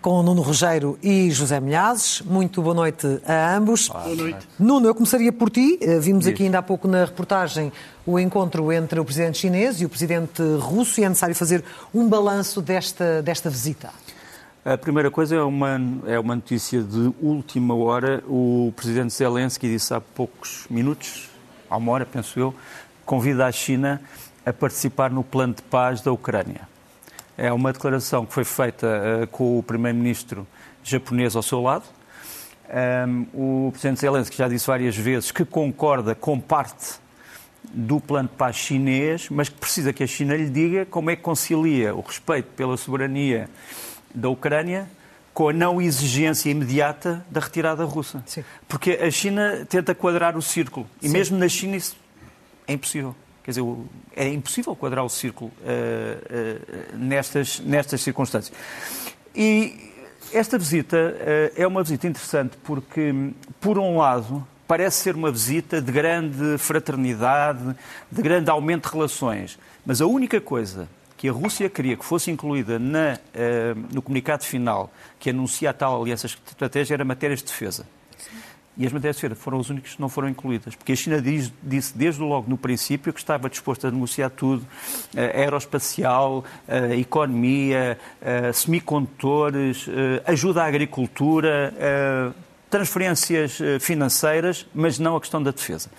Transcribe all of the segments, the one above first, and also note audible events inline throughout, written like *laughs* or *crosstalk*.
com Nuno Rogério e José Milhazes. Muito boa noite a ambos. Boa noite. Nuno, eu começaria por ti. Eh, vimos aqui ainda há pouco na reportagem o encontro entre o presidente chinês e o presidente russo e é necessário fazer um balanço desta, desta visita. A primeira coisa é uma, é uma notícia de última hora. O presidente Zelensky disse há poucos minutos, há uma hora, penso eu, convida a China a participar no plano de paz da Ucrânia. É uma declaração que foi feita uh, com o primeiro-ministro japonês ao seu lado. Um, o presidente Zelensky já disse várias vezes que concorda com parte do plano de paz chinês, mas que precisa que a China lhe diga como é que concilia o respeito pela soberania da Ucrânia com a não exigência imediata da retirada russa. Sim. Porque a China tenta quadrar o círculo. E Sim. mesmo na China isso é impossível. Quer dizer, é impossível quadrar o círculo uh, uh, nestas, nestas circunstâncias. E esta visita uh, é uma visita interessante porque, por um lado, parece ser uma visita de grande fraternidade, de grande aumento de relações. Mas a única coisa que a Rússia queria que fosse incluída na, no comunicado final que anuncia a tal aliança estratégica era matérias de defesa. E as matérias de defesa foram as únicas que não foram incluídas, porque a China diz, disse desde logo no princípio que estava disposta a negociar tudo, uh, aeroespacial, uh, economia, semicondutores, ajuda à agricultura, transferências financeiras, mas não a questão da defesa.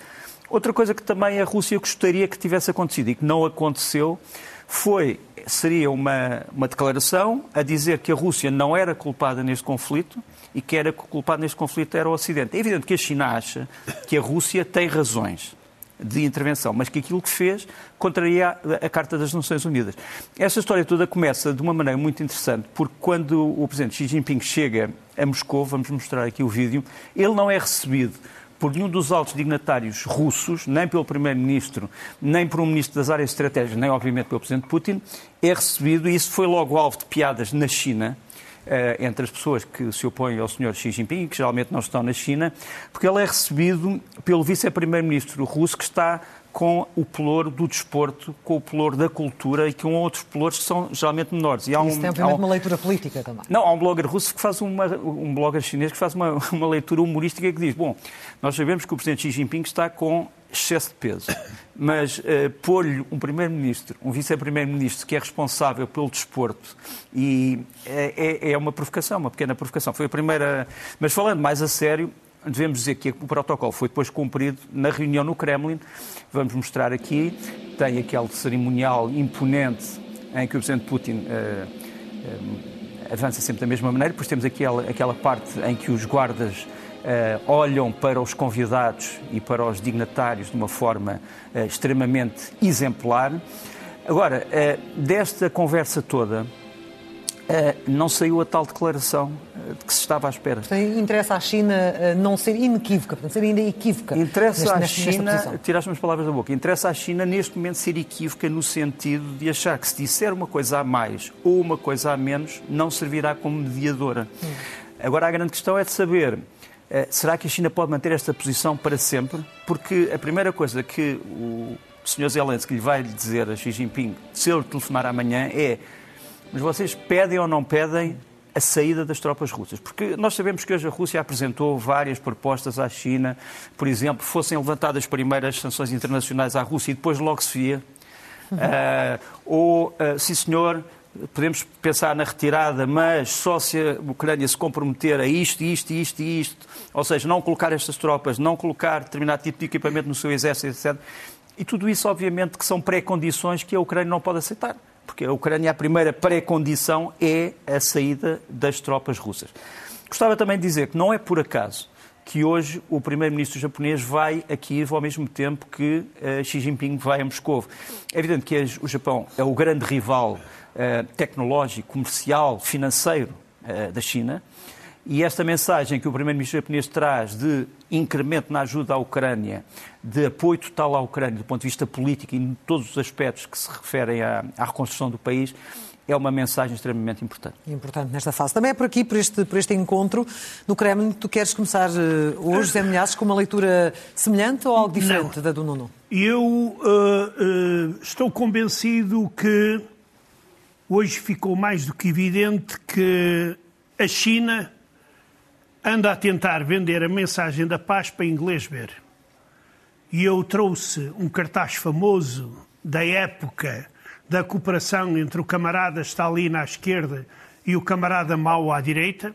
Outra coisa que também a Rússia gostaria que tivesse acontecido e que não aconteceu foi, seria uma, uma declaração a dizer que a Rússia não era culpada neste conflito e que era culpado neste conflito era o Ocidente. É evidente que a China acha que a Rússia tem razões de intervenção, mas que aquilo que fez contraria a, a Carta das Nações Unidas. Esta história toda começa de uma maneira muito interessante, porque quando o Presidente Xi Jinping chega a Moscou, vamos mostrar aqui o vídeo, ele não é recebido por nenhum dos altos dignatários russos, nem pelo Primeiro-Ministro, nem por um Ministro das Áreas Estratégicas, nem, obviamente, pelo Presidente Putin, é recebido, e isso foi logo alvo de piadas na China, eh, entre as pessoas que se opõem ao Sr. Xi Jinping, que geralmente não estão na China, porque ele é recebido pelo Vice-Primeiro-Ministro russo, que está com o pelouro do desporto, com o pelouro da cultura e com outros pelouros que são geralmente menores. E há um, Isso tem, obviamente, um... uma leitura política também. Não, há um blogger russo que faz uma, um blogger chinês que faz uma, uma leitura humorística que diz, bom, nós sabemos que o Presidente Xi Jinping está com excesso de peso, mas uh, pôr-lhe um Primeiro-Ministro, um Vice-Primeiro-Ministro que é responsável pelo desporto e é, é, é uma provocação, uma pequena provocação. Foi a primeira... Mas falando mais a sério, devemos dizer que o protocolo foi depois cumprido na reunião no Kremlin. Vamos mostrar aqui, tem aquele cerimonial imponente em que o Presidente Putin uh, uh, avança sempre da mesma maneira. Depois temos aquela, aquela parte em que os guardas uh, olham para os convidados e para os dignatários de uma forma extremamente exemplar. Agora, desta conversa toda, não saiu a tal declaração de que se estava à espera. interessa à China eh, não ser inequívoca, portanto, ser ainda equívoca. Interessa neste, à China, tiraste-me as palavras da boca, interessa à China neste momento ser equívoca no sentido de achar que se disser uma coisa a mais ou uma coisa a menos, não servirá como mediadora. Hum. Agora a grande questão é de saber será que a China pode manter esta posição para sempre? Porque a primeira coisa que o Sr. Zelensky lhe vai dizer a Xi Jinping, se ele telefonar amanhã, é mas vocês pedem ou não pedem a saída das tropas russas? Porque nós sabemos que hoje a Rússia apresentou várias propostas à China, por exemplo, fossem levantadas primeiras sanções internacionais à Rússia e depois logo se via. Uhum. Uh, ou, uh, sim senhor, podemos pensar na retirada, mas só se a Ucrânia se comprometer a isto, isto, isto e isto, ou seja, não colocar estas tropas, não colocar determinado tipo de equipamento no seu exército, etc. E tudo isso, obviamente, que são pré-condições que a Ucrânia não pode aceitar porque a Ucrânia, a primeira pré-condição é a saída das tropas russas. Gostava também de dizer que não é por acaso que hoje o primeiro-ministro japonês vai a Kiev ao mesmo tempo que uh, Xi Jinping vai a Moscou. É evidente que o Japão é o grande rival uh, tecnológico, comercial, financeiro uh, da China. E esta mensagem que o primeiro-ministro japonês traz de incremento na ajuda à Ucrânia, de apoio total à Ucrânia do ponto de vista político e em todos os aspectos que se referem à, à reconstrução do país, é uma mensagem extremamente importante. Importante nesta fase. Também é por aqui, por este, por este encontro no Kremlin, tu queres começar uh, hoje, José Milhaços, com uma leitura semelhante ou algo diferente Não. da do Nuno? Eu uh, uh, estou convencido que hoje ficou mais do que evidente que a China anda a tentar vender a mensagem da paz para inglês ver. E eu trouxe um cartaz famoso da época da cooperação entre o camarada Stalin à esquerda e o camarada Mao à direita,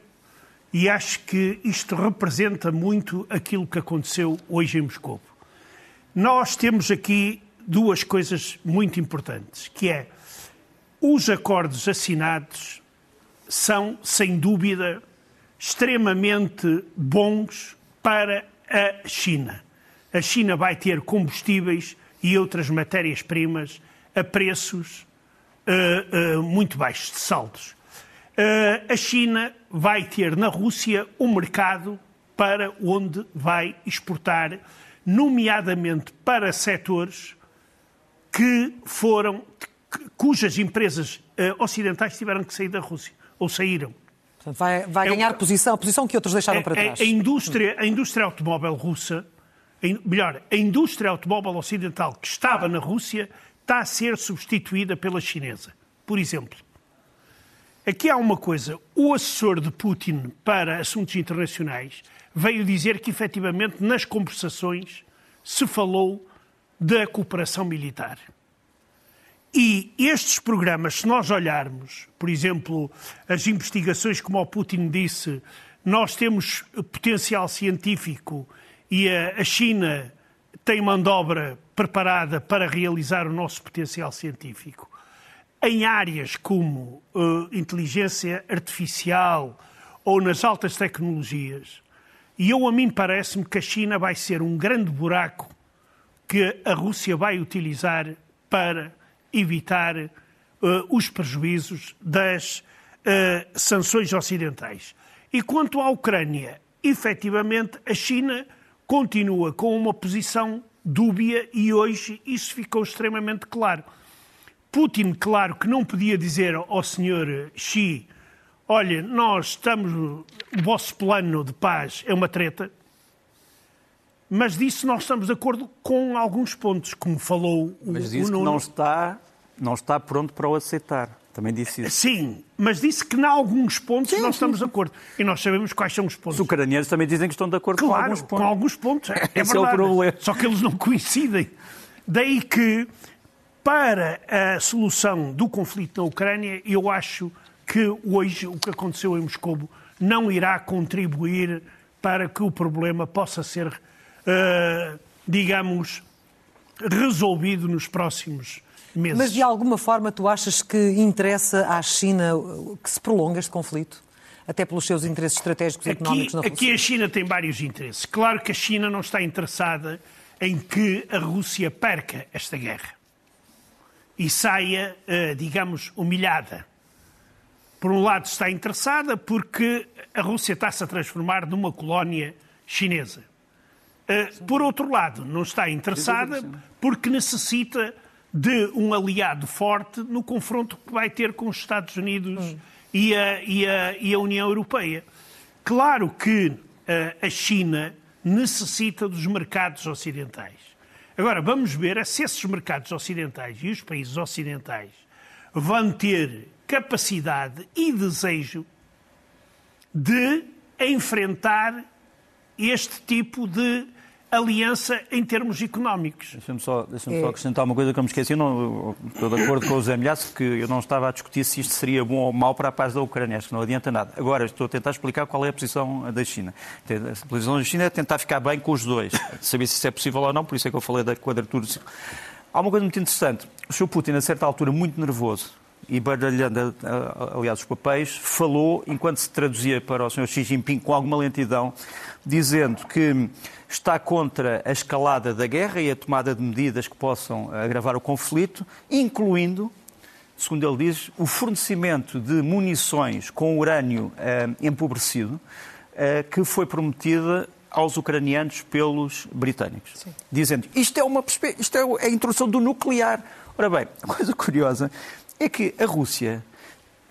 e acho que isto representa muito aquilo que aconteceu hoje em Moscou. Nós temos aqui duas coisas muito importantes, que é os acordos assinados são, sem dúvida, extremamente bons para a China. A China vai ter combustíveis e outras matérias-primas a preços uh, uh, muito baixos de saldos. Uh, a China vai ter na Rússia um mercado para onde vai exportar, nomeadamente para setores que foram, cujas empresas ocidentais tiveram que sair da Rússia, ou saíram. Portanto, vai, vai é ganhar posição, a posição que outros deixaram é, para trás. A, a, indústria, a indústria automóvel russa, a, melhor, a indústria automóvel ocidental que estava na Rússia está a ser substituída pela chinesa. Por exemplo, aqui há uma coisa. O assessor de Putin para assuntos internacionais veio dizer que, efetivamente, nas conversações se falou da cooperação militar. E estes programas, se nós olharmos, por exemplo, as investigações, como o Putin disse, nós temos potencial científico e a China tem mão de obra preparada para realizar o nosso potencial científico. Em áreas como uh, inteligência artificial ou nas altas tecnologias, e eu a mim parece-me que a China vai ser um grande buraco que a Rússia vai utilizar para evitar uh, os prejuízos das uh, sanções ocidentais. E quanto à Ucrânia, efetivamente a China continua com uma posição dúbia e hoje isso ficou extremamente claro. Putin, claro que não podia dizer ao senhor Xi: olha, nós estamos, o vosso plano de paz é uma treta, mas disso nós estamos de acordo com alguns pontos, como falou o Mas disse o que não está, não está pronto para o aceitar. Também disse isso. Sim, mas disse que em alguns pontos sim, nós estamos sim. de acordo. E nós sabemos quais são os pontos. Os ucranianos também dizem que estão de acordo claro, com alguns pontos. com alguns pontos. É, é Esse verdade. é o problema. Só que eles não coincidem. Daí que, para a solução do conflito na Ucrânia, eu acho que hoje o que aconteceu em Moscou não irá contribuir para que o problema possa ser, uh, digamos, resolvido nos próximos meses. Mas de alguma forma tu achas que interessa à China que se prolongue este conflito? Até pelos seus interesses estratégicos e económicos na Rússia? Aqui a China tem vários interesses. Claro que a China não está interessada em que a Rússia perca esta guerra e saia, eh, digamos, humilhada. Por um lado, está interessada porque a Rússia está-se a transformar numa colónia chinesa. Eh, por outro lado, não está interessada porque necessita de um aliado forte no confronto que vai ter com os Estados Unidos hum. e, a, e, a, e, a, União Europeia. Claro que uh, a China necessita dos mercados ocidentais. Agora, vamos ver se esses mercados ocidentais e os países ocidentais vão ter capacidade e desejo de enfrentar este tipo de aliança em termos económicos. Deixa-me só, deixa é... só acrescentar uma coisa que eu me esqueci. Eu não, estou de acordo com o Zé Milhaço que eu não estava a discutir se isto seria bom ou mau para a paz da Ucrânia. Acho que não adianta nada. Agora, estou a tentar explicar qual é a posição da China. A posição da China é tentar ficar bem com os dois, saber se isso é possível ou não, por isso é que eu falei da quadratura. Há uma coisa muito interessante. O Sr. Putin, a certa altura, muito nervoso, e baralhando, aliás, os papéis, falou, enquanto se traduzia para o Sr. Xi Jinping com alguma lentidão, dizendo que está contra a escalada da guerra e a tomada de medidas que possam agravar o conflito, incluindo, segundo ele diz, o fornecimento de munições com urânio eh, empobrecido, eh, que foi prometida aos ucranianos pelos britânicos. Sim. Dizendo, isto é, uma, isto é a introdução do nuclear. Ora bem, *laughs* coisa curiosa é que a Rússia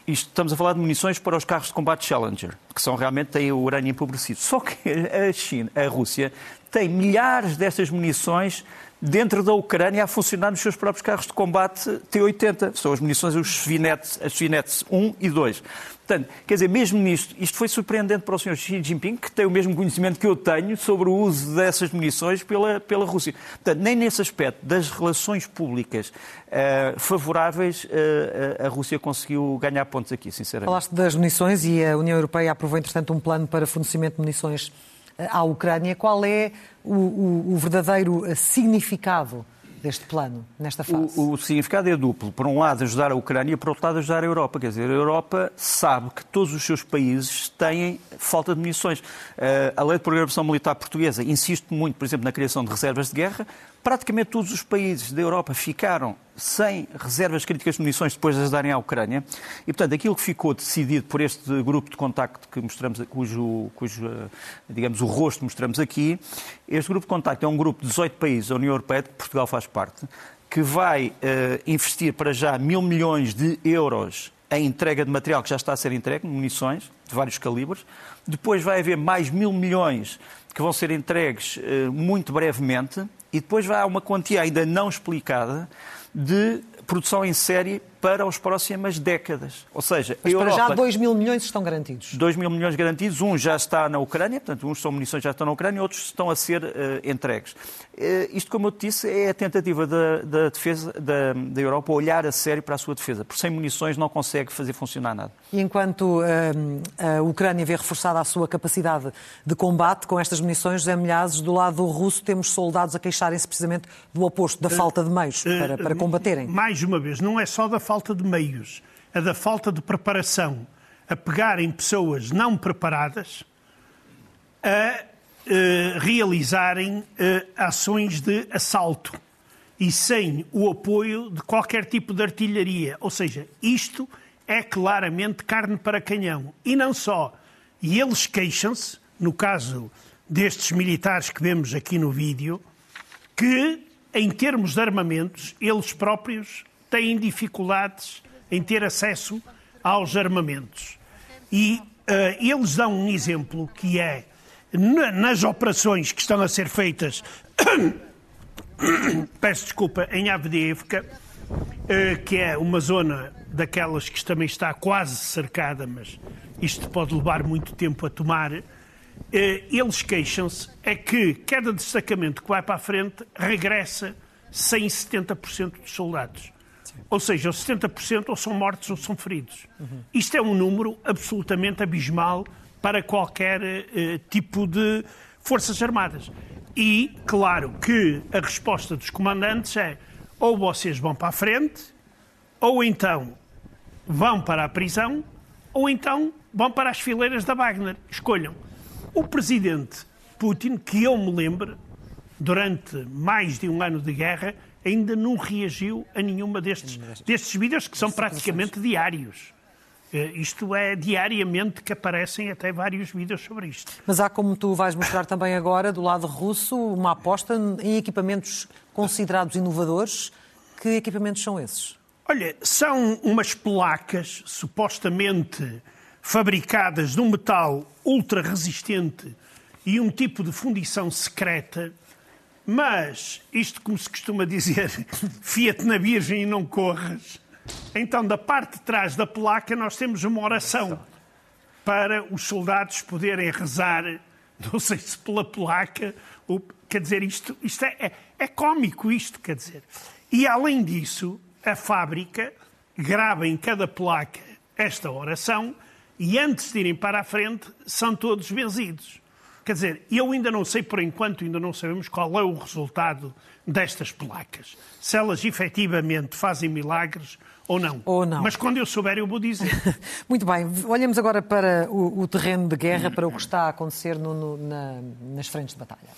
isto, estamos a falar de munições para os carros de combate Challenger, que são realmente têm o urânio empobrecido. Só que a China, a Rússia tem milhares destas munições dentro da Ucrânia a funcionar nos seus próprios carros de combate T-80. São as munições, os Svinet, as Svinet 1 e 2. Portanto, quer dizer, mesmo nisto, isto foi surpreendente para o Sr. Xi Jinping, que tem o mesmo conhecimento que eu tenho sobre o uso dessas munições pela, pela Rússia. Portanto, nem nesse aspecto das relações públicas uh, favoráveis, uh, a Rússia conseguiu ganhar pontos aqui, sinceramente. Falaste das munições e a União Europeia aprovou, entretanto, um plano para fornecimento de munições à Ucrânia. Qual é o, o, o verdadeiro significado deste plano, nesta fase? O, o, significado é duplo. Por um lado, ajudar a Ucrânia, por outro lado, ajudar a Europa. Quer dizer, a Europa sabe que todos os seus países têm falta de munições. Uh, a Lei de Programação Militar Portuguesa insiste muito, por exemplo, na criação de reservas de guerra praticamente todos os países da Europa ficaram sem reservas críticas de munições depois de as darem à Ucrânia. E, portanto, aquilo que ficou decidido por este grupo de contacto que mostramos, cujo, cujo digamos, o rosto mostramos aqui, este grupo de contacto é um grupo de 18 países da União Europeia, de que Portugal faz parte, que vai uh, investir para já mil milhões de euros em entrega de material que já está a ser entregue, munições de vários calibres. Depois vai haver mais mil milhões que vão ser entregues uh, muito brevemente e depois vai há uma quantia ainda não explicada de produção em série para as próximas décadas. Ou seja, Mas Europa, para já 2 mil milhões estão garantidos. 2 mil milhões garantidos, um já está na Ucrânia, portanto, uns são munições já estão na Ucrânia, outros estão a ser uh, entregues. Uh, isto, como eu te disse, é a tentativa da, da defesa da, da, Europa olhar a sério para a sua defesa, porque sem munições não consegue fazer funcionar nada. E enquanto uh, a Ucrânia vê reforçada a sua capacidade de combate com estas munições, José Milhazes, do lado russo temos soldados a queixarem-se precisamente do oposto, da falta de meios para, para combaterem. Mais uma vez, não é só da falta de meios, a da falta de preparação, a pegarem pessoas não preparadas, a uh, realizarem uh, ações de assalto e sem o apoio de qualquer tipo de artilharia. Ou seja, isto é claramente carne para canhão. E não só. E eles queixam-se, no caso destes militares que vemos aqui no vídeo, que, em termos de armamentos, eles próprios têm dificuldades em ter acesso aos armamentos. E uh, eles dão um exemplo que é nas operações que estão a ser feitas, *coughs* peço desculpa, em Avdiivka, uh, que é uma zona daquelas que também está quase cercada, mas isto pode levar muito tempo a tomar. Uh, eles queixam-se é que cada destacamento que vai para a frente regressa sem 70% dos soldados. Ou seja, 70% ou são mortos ou são feridos. Uhum. Isto é um número absolutamente abismal para qualquer uh, tipo de Forças Armadas. E, claro, que a resposta dos comandantes é ou vocês vão para a frente, ou então vão para a prisão, ou então vão para as fileiras da Wagner. Escolham. O presidente Putin, que eu me lembro, durante mais de um ano de guerra, ainda não reagiu a nenhuma destes, destes vídeos que são praticamente diários. Eh, isto é diariamente que aparecem até vários vídeos sobre isto. Mas há, como tu vais mostrar também agora, do lado russo, uma aposta em equipamentos considerados inovadores. Que equipamentos são esses? Olha, são umas placas supostamente fabricadas de um metal ultra resistente e um tipo de fundição secreta mas, isto como se costuma dizer, *laughs* fia-te na virgem e não corras. Então, da parte de trás da placa, nós temos uma oração para os soldados poderem rezar, não sei se pela placa, ou, quer dizer, isto, isto é, é, é cómico isto, quer dizer. E, além disso, a fábrica grava em cada placa esta oração e, antes de irem para a frente, são todos benzidos. Quer dizer, eu ainda não sei, por enquanto, ainda não sabemos qual é o resultado destas placas. Se elas efetivamente fazem milagres ou não. Ou não. Mas quando eu souber, eu vou dizer. *laughs* Muito bem. Olhamos agora para o, o, terreno de guerra, para o que está a acontecer no, no, na, nas frentes de batalha.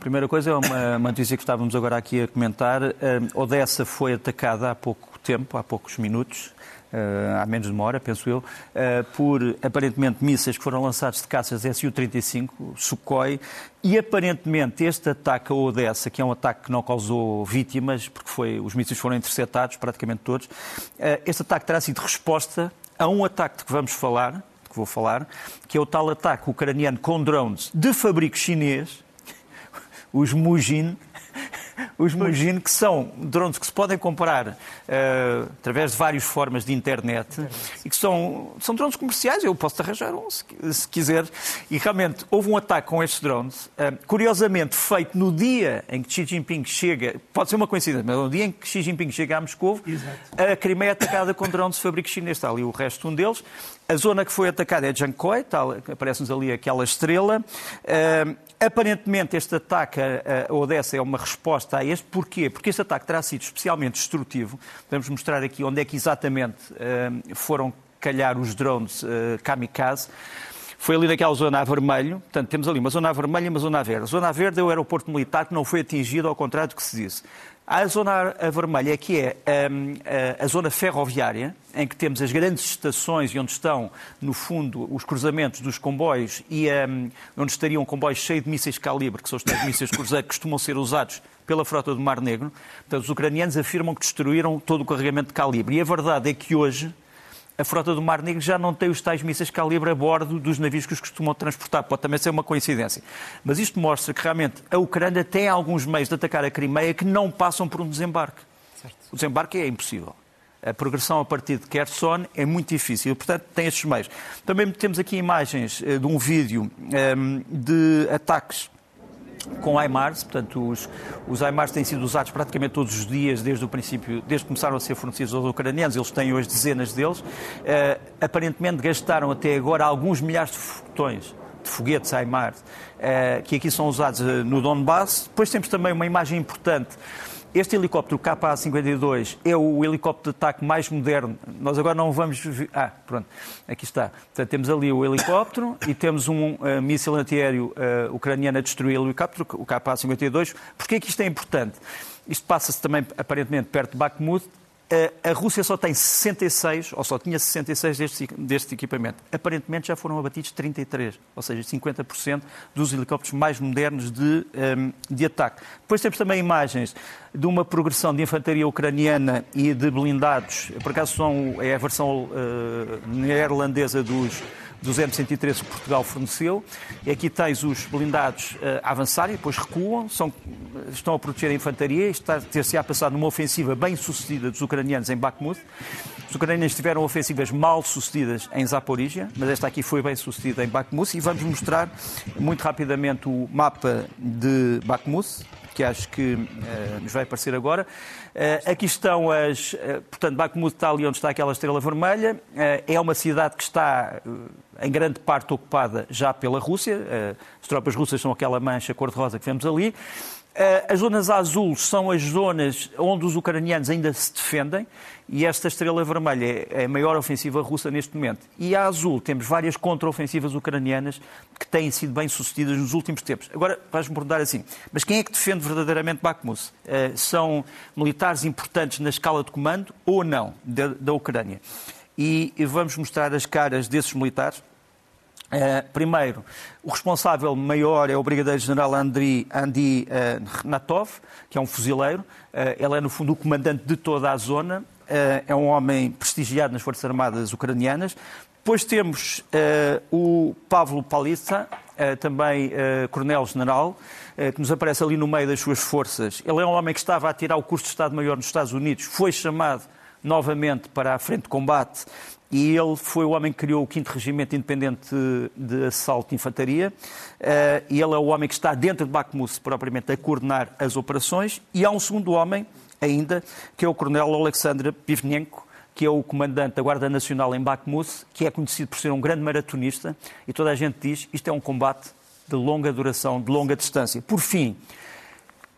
Primeira coisa, é uma, uma notícia que estávamos agora aqui a comentar. Uh, Odessa foi atacada há pouco tempo, há poucos minutos, há menos de uma hora, penso eu, uh, por aparentemente mísseis que foram lançados de caças Su-35, Sukhoi, e aparentemente este ataque a Odessa, que é um ataque que não causou vítimas, porque foi, os mísseis foram interceptados, praticamente todos, uh, este ataque terá sido resposta a um ataque de que vamos falar, que vou falar, que é o tal ataque ucraniano com drones de fabrico chinês, *laughs* os Mujin, os Mujin, que são drones que se podem comprar uh, através de várias formas de internet, e que são, são drones comerciais. Eu posso-te arranjar um, se, se, quiser. E realmente houve um ataque com estes drones, uh, curiosamente feito no dia em que Xi Jinping chega, pode ser uma coincidência, mas no dia em que Xi Jinping chega a Moscou, a Crimeia é atacada com drones de fabrico chinês. Está ali o resto um deles. A zona que foi atacada é Jankoi, aparece-nos ali aquela estrela. Uh, Aparentemente, este ataque a Odessa é uma resposta a este. Porquê? Porque este ataque terá sido especialmente destrutivo. Vamos mostrar aqui onde é que exatamente uh, foram calhar os drones uh, kamikaze. Foi ali naquela zona a vermelho, portanto, temos ali uma zona a vermelho e uma zona a verde. A zona a verde é o aeroporto militar que não foi atingido, ao contrário do que se disse. Há a zona vermelha, que é um, a, a, zona ferroviária, em que temos as grandes estações e onde estão, no fundo, os cruzamentos dos comboios e um, onde estariam comboios cheios de mísseis calibre, que são os tais mísseis cruzeiros que costumam ser usados pela frota do Mar Negro. Portanto, os ucranianos afirmam que destruíram todo o carregamento de calibre. E a verdade é que hoje a frota do Mar Negro já não tem os tais mísseis calibre a bordo dos navios que os costumam transportar. Pode também ser uma coincidência. Mas isto mostra que realmente a Ucrânia tem alguns meios de atacar a Crimeia que não passam por um desembarque. Certo. O desembarque é impossível. A progressão a partir de Kherson é muito difícil, portanto, tem estes meios. Também temos aqui imagens eh, de um vídeo ehm, de ataques com HIMARS, portanto, os, os têm sido usados praticamente todos os dias desde o princípio, desde que começaram a ser fornecidos aos ucranianos, eles têm hoje dezenas deles. Uh, aparentemente gastaram até agora alguns milhares de foguetões de foguetes HIMARS, uh, que aqui são usados uh, no Donbass. Depois temos também uma imagem importante este helicóptero KA-52 é o helicóptero de ataque mais moderno. Nós agora não vamos. Ah, pronto, aqui está. Portanto, temos ali o helicóptero e temos um uh, míssil antiaéreo uh, ucraniano a destruir o helicóptero, o KA-52. Porquê é que isto é importante? Isto passa-se também, aparentemente, perto de Bakhmut a Rússia só tem 66, ou só tinha 66 deste, deste equipamento. Aparentemente já foram abatidos 33, ou seja, 50% dos helicópteros mais modernos de, um, de ataque. Depois temos também imagens de uma progressão de infantaria ucraniana e de blindados. Por acaso são, é a versão uh, neerlandesa dos dos M113 que Portugal forneceu. E aqui tens os blindados uh, a avançarem, depois recuam, são, estão a proteger a infantaria. Isto está a ter-se a passado numa ofensiva bem sucedida dos ucranianos em Bakhmut. Os ucranianos tiveram ofensivas mal sucedidas em Zaporizhia, mas esta aqui foi bem sucedida em Bakhmut. E vamos mostrar muito rapidamente o mapa de Bakhmut, que acho que uh, nos vai aparecer agora. Uh, aqui estão as. Uh, portanto, Bakhmut está ali onde está aquela estrela vermelha. é uma cidade que está em grande parte ocupada já pela Rússia. as tropas russas são aquela mancha cor-de-rosa que vemos ali. As zonas azuis são as zonas onde os ucranianos ainda se defendem e esta estrela vermelha é a maior ofensiva russa neste momento. E a azul temos várias contraofensivas ucranianas que têm sido bem sucedidas nos últimos tempos. Agora vais-me perguntar assim, mas quem é que defende verdadeiramente Bakhmut? São militares importantes na escala de comando ou não da, da Ucrânia? E vamos mostrar as caras desses militares. Uh, primeiro, o responsável maior é o Brigadeiro-General Andriy Andi uh, Renatov, que é um fuzileiro. Uh, ele é, no fundo, o comandante de toda a zona. é um homem prestigiado nas Forças Armadas ucranianas. Depois temos o Pavlo Palitsa, também coronel-general, que nos aparece ali no meio das suas forças. Ele é um homem que estava a tirar o curso de Estado-Maior nos Estados Unidos, foi chamado novamente para a frente de combate e ele foi o homem que criou o 5 Regimento Independente de Assalto de Infantaria. Eh, e ele é o homem que está dentro de Bakhmut, propriamente, a coordenar as operações. E há um segundo homem, ainda, que é o Coronel Alexandre Pivnenko, que é o comandante da Guarda Nacional em Bakhmut, que é conhecido por ser um grande maratonista. E toda a gente diz isto é um combate de longa duração, de longa distância. Por fim,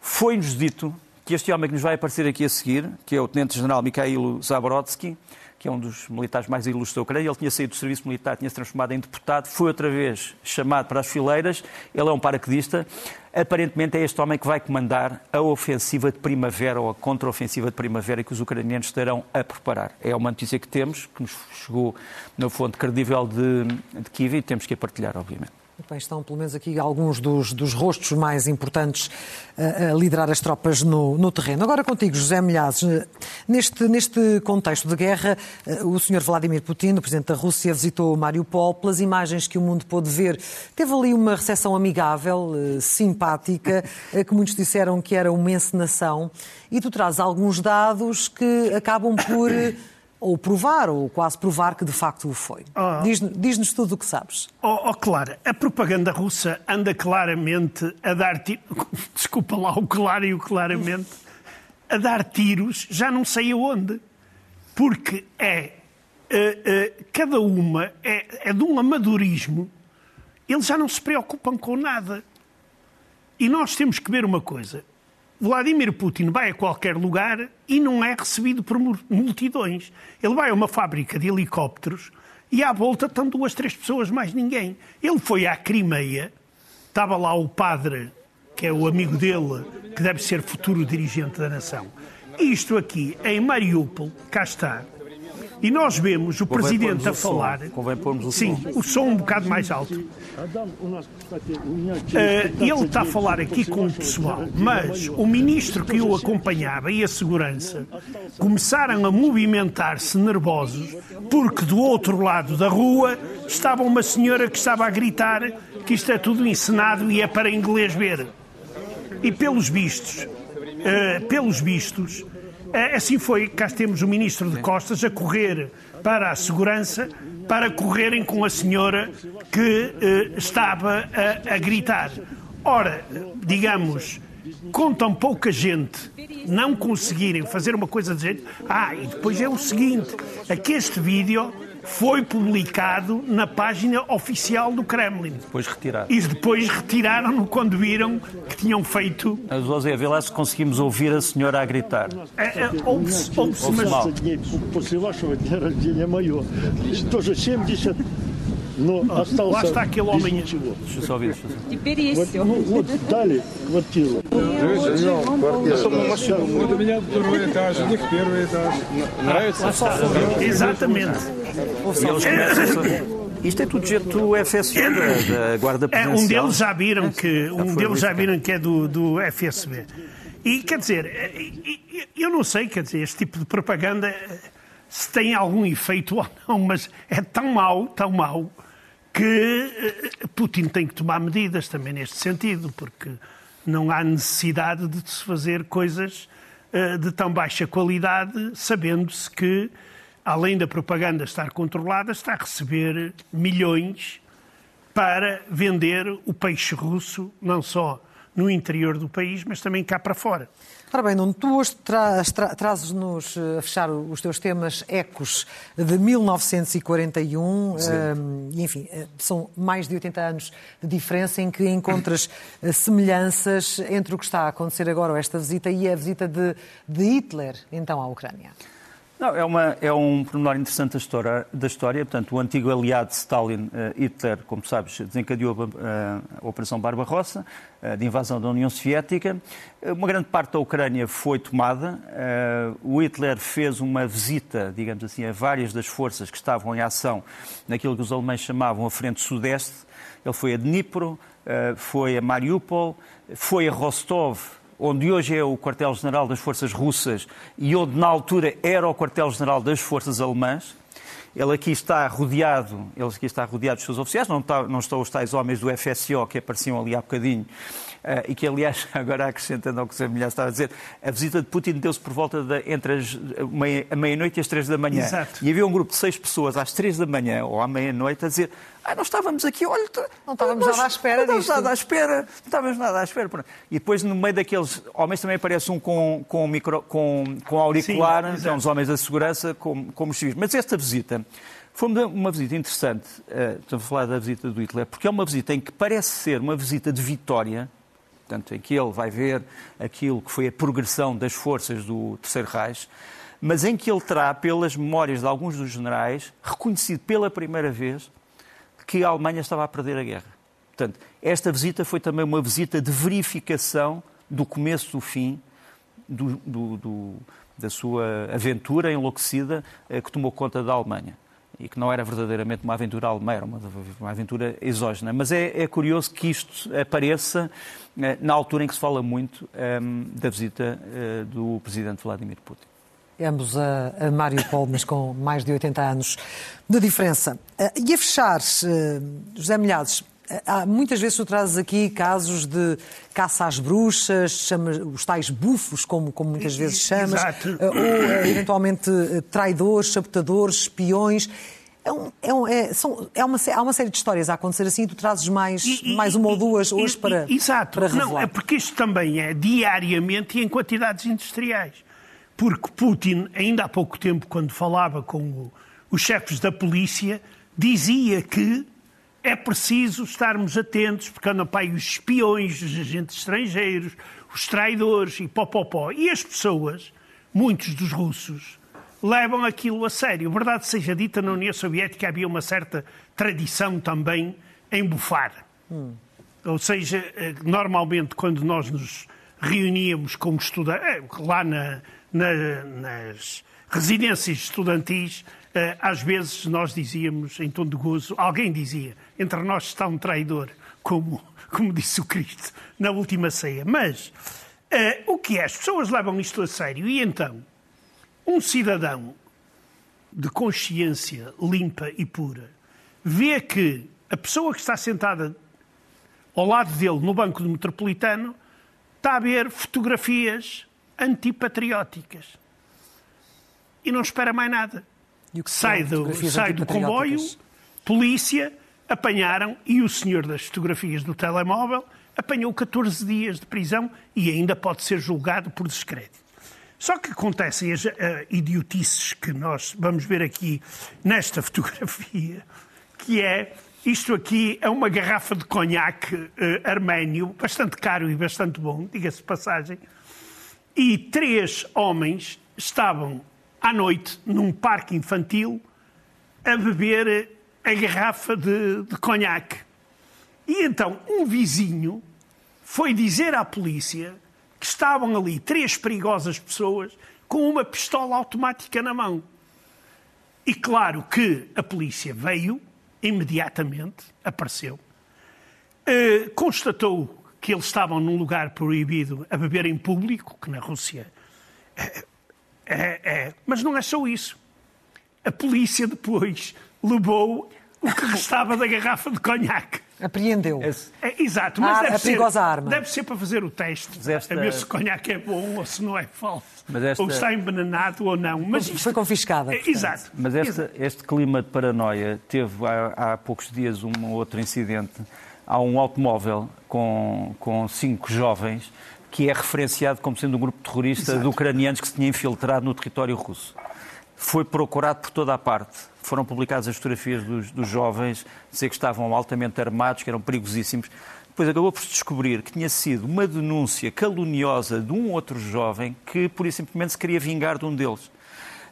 foi-nos dito que este homem que nos vai aparecer aqui a seguir, que é o Tenente-General Mikhailo Zabrodsky, que é um dos militares mais ilustres da Ucrânia. Ele tinha saído do serviço militar, tinha se transformado em deputado, foi outra vez chamado para as fileiras. Ele é um paraquedista. Aparentemente é este homem que vai comandar a ofensiva de primavera ou a contraofensiva de primavera que os ucranianos estarão a preparar. É uma notícia que temos, que nos chegou na fonte credível de, de Kiev e temos que a partilhar, obviamente. Bem, estão pelo menos aqui alguns dos, dos rostos mais importantes a, a liderar as tropas no, no, terreno. Agora contigo, José Milhazes. Neste, neste contexto de guerra, eh, o senhor Vladimir Putin, o presidente da Rússia, visitou Mariupol. Pelas imagens que o mundo pôde ver, teve ali uma recepção amigável, eh, simpática, eh, que muitos disseram que era uma encenação. E tu traz alguns dados que acabam por ou provar, ou quase provar que de facto o foi. Oh. Diz-nos diz tudo o que sabes. Oh, oh, Clara, a propaganda russa anda claramente a dar tiros, *laughs* desculpa lá o claro e o claramente, a dar tiros, já não sei aonde, porque é, uh, uh, cada uma é, é de um amadorismo, eles já não se preocupam com nada. E nós temos que ver uma coisa, Vladimir Putin vai a qualquer lugar e não é recebido por multidões. Ele vai a uma fábrica de helicópteros e à volta estão duas, três pessoas, mais ninguém. Ele foi à Crimeia, estava lá o padre, que é o amigo dele, que deve ser futuro dirigente da nação. Isto aqui, em Mariupol, cá está, e nós vemos o convém Presidente a falar. Som. Convém pormos o Sim, som. o som um bocado mais alto. Uh, ele está a falar aqui com o pessoal, mas o ministro que o acompanhava e a segurança começaram a movimentar-se nervosos porque do outro lado da rua estava uma senhora que estava a gritar que isto é tudo encenado e é para inglês ver. E pelos vistos, uh, pelos vistos, assim foi, cá temos o ministro de Costas a correr para a segurança, para correrem com a senhora que eh, estava a, a gritar. Ora, digamos, com tão pouca gente não conseguirem fazer uma coisa de jeito. Ah, e depois é o seguinte: aqui este vídeo foi publicado na página oficial do Kremlin. Depois retirado. E depois retiraram-no quando viram que tinham feito. Mas, José, vê lá se conseguimos ouvir a senhora a gritar. É, é, ouve-se, ouve-se, mas Но остался Lá está aquele homem. Deixa eu só ouvir. Теперь есть все. Ну, вот дали квартиру. Вот у меня второй этаж, у них первый этаж. Нравится? Exatamente. Isto é tudo gente do FSB, da, da Guarda Presidencial. É, um deles já viram que, um deles já viram que é do, do FSB. E, quer dizer, eu não sei, quer dizer, este tipo de propaganda se tem algum efeito *laughs* ou não, mas é tão mau, tão mau, que eh, Putin tem que tomar medidas também neste sentido, porque não há necessidade de se fazer coisas eh, de tão baixa qualidade, sabendo-se que, além da propaganda estar controlada, está a receber milhões para vender o peixe russo, não só no interior do país, mas também cá para fora. Ora bem, Nuno, tu hoje tra tra trazes-nos eh, a fechar os teus temas ecos de 1941, um, enfim, eh, são mais de 80 anos de diferença em que encontras eh, semelhanças entre o que está a acontecer agora, esta visita, e a visita de, de Hitler, então, à Ucrânia. Não, é, uma, é um pormenor interessante da história, da história. Portanto, o antigo aliado de Stalin, uh, Hitler, como sabes, desencadeou a, a, a Operação Barbarossa, uh, de invasão da União Soviética. Uma grande parte da Ucrânia foi tomada. O Hitler fez uma visita, digamos assim, a várias das forças que estavam em ação naquilo que os alemães chamavam a Frente Sudeste. Ele foi a Dnipro, foi a Mariupol, foi a Rostov, onde hoje é o quartel-general das forças russas e onde na altura era o quartel-general das forças alemãs. Ele aqui está rodeado, ele aqui está rodeado dos seus oficiais, não, está, não estão os tais homens do FSO que apareciam ali há bocadinho, e que, aliás, *laughs* agora acrescentando ao que o Zé Milhar estava a dizer, a visita de Putin deu-se por volta de, entre as, meia, a meia-noite e as três da manhã. Exato. E havia um grupo de seis pessoas às três da manhã ou à meia-noite a dizer ah, nós estávamos aqui, olha... Não estávamos nós, nada à espera não disto. nada à espera, não estávamos nada à espera. E depois, no meio daqueles homens, também aparece um com, com, micro, com, com auricular, Sim, são os homens da segurança, como, como os civis. Mas esta visita foi uma visita interessante, uh, estamos a falar da visita do Hitler, porque é uma visita em que parece ser uma visita de vitória, portanto, em que ele vai ver aquilo que foi a progressão das forças do Terceiro Reich, mas em que ele terá, pelas memórias de alguns dos generais, reconhecido pela primeira vez que a Alemanha estava a perder a guerra. Portanto, esta visita foi também uma visita de verificação do começo do fim do, do, do, da sua aventura enlouquecida eh, que tomou conta da Alemanha. E que não era verdadeiramente uma aventura alemã, era uma, uma aventura exógena. Mas é, é, curioso que isto apareça eh, na altura em que se fala muito um, da visita uh, do presidente Vladimir Putin. Ambos a, a Mariupol, mas com mais de 80 anos de diferença. Uh, e a fechar, uh, José Milhazes, Há, muitas vezes tu trazes aqui casos de caça às bruxas, os tais bufos, como, como muitas vezes chamas, Exato. ou eventualmente sabotadores, sabotadores, espiões. É, um, é, um, é, são, é uma, há uma série de histórias a acontecer assim e tu trazes mais, e, mais uma ou duas hoje e, para, exato. para. Não, é porque isto também é diariamente e em quantidades industriais. Porque Putin, ainda há pouco tempo, quando falava com o, os chefes da polícia, dizia que é preciso estarmos atentos, porque andam para aí os espiões, os agentes estrangeiros, os traidores e pó. E as pessoas, muitos dos russos, levam aquilo a sério. Verdade seja dita, na União Soviética havia uma certa tradição também em bufar. Hum. Ou seja, eh, normalmente quando nós nos reuníamos como estudantes, eh, lá na, na, nas residências estudantis, às vezes nós dizíamos, em tom de gozo, alguém dizia, entre nós está um traidor, como, como disse o Cristo na última ceia. Mas uh, o que é? As pessoas levam isto a sério e então um cidadão de consciência limpa e pura vê que a pessoa que está sentada ao lado dele no banco do metropolitano está a ver fotografias antipatrióticas e não espera mais nada. Sai do, sai do comboio, polícia, apanharam e o senhor das fotografias do telemóvel apanhou 14 dias de prisão e ainda pode ser julgado por descrédito. Só que acontecem as uh, idiotices que nós vamos ver aqui nesta *laughs* fotografia, que é isto aqui é uma garrafa de conhaque uh, arménio, bastante caro e bastante bom, diga-se passagem, e três homens estavam à noite num parque infantil a beber a garrafa de, de conhaque. E então um vizinho foi dizer à polícia que estavam ali três perigosas pessoas com uma pistola automática na mão. E claro que a polícia veio, imediatamente, apareceu, eh, constatou que eles estavam num lugar proibido a beber em público, que na Rússia é, é, é. Mas não é só isso. A polícia depois levou o que restava da garrafa de conhaque. Apreendeu. É, exato, mas ah, deve, a ser, arma. deve ser para fazer o teste, esta... a ver se o conhaque é bom ou se não é falso, esta... ou está envenenado ou não. Mas isto... Foi confiscada. É, exato. Mas este, este, clima de paranoia teve há, há, poucos dias um outro incidente. Há um automóvel com, com cinco jovens que é referenciado como sendo um grupo terrorista exato. de ucranianos que se tinha infiltrado no território russo foi procurado por toda a parte. Foram publicadas as fotografias dos, dos jovens, dizer que estavam altamente armados, que eram perigosíssimos. Depois acabou por se descobrir que tinha sido uma denúncia caluniosa de um outro jovem que, por e simplesmente, se queria vingar de um deles.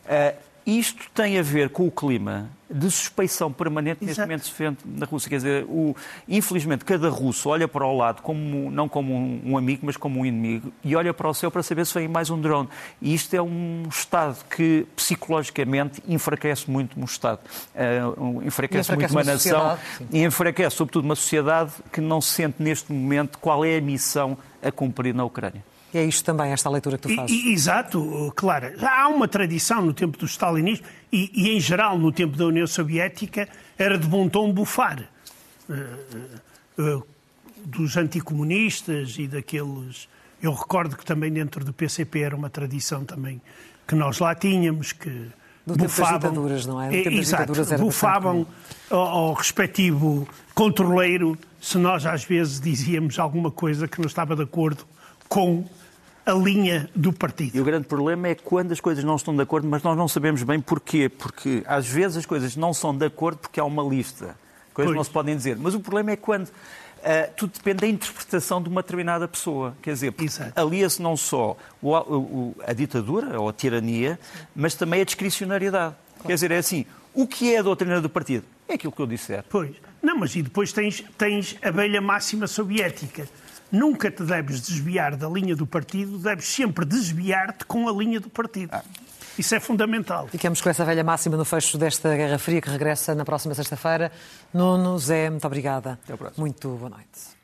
Uh, isto tem a ver com o clima de suspeição permanente neste momento se vende na Rússia. Quer dizer, o, infelizmente, cada russo olha para o lado como, não como um, um, amigo, mas como um inimigo e olha para o céu para saber se vem mais um drone. E isto é um Estado que, psicologicamente, enfraquece muito um Estado. Uh, enfraquece, enfraquece, muito uma, uma nação e enfraquece, sobretudo, uma sociedade que não sente neste momento qual é a missão a cumprir na Ucrânia. É isto também, esta leitura que tu fazes. E, exato, claro. Há uma tradição no tempo do stalinismo e, e, em geral, no tempo da União Soviética, era de bom tom bufar. Uh, uh, dos anticomunistas e daqueles... Eu recordo que também dentro do PCP era uma tradição também que nós lá tínhamos, que do bufavam... Tempo ditaduras, não é? é exato, bufavam ao, ao respectivo controleiro se nós às vezes dizíamos alguma coisa que não estava de acordo com a linha do partido. E o grande problema é quando as coisas não estão de acordo, mas nós não sabemos bem porquê. Porque às vezes as coisas não são de acordo porque há uma lista. Coisas pois. não se podem dizer. Mas o problema é quando Uh, tudo depende da interpretação de uma determinada pessoa. Quer dizer, alia-se não só o, o, a ditadura ou a tirania, mas também a discricionariedade. Claro. Quer dizer, é assim, o que é a doutrina do partido? É aquilo que eu disser. Pois. Não, mas e depois tens, tens a velha máxima soviética nunca te deves desviar da linha do partido, deves sempre desviar-te com a linha do partido. Ah. Isso é fundamental. Ficamos com essa velha máxima no fecho desta Guerra Fria que regressa na próxima sexta-feira. Nuno, Zé, muito obrigada. Até à próxima. Muito boa noite.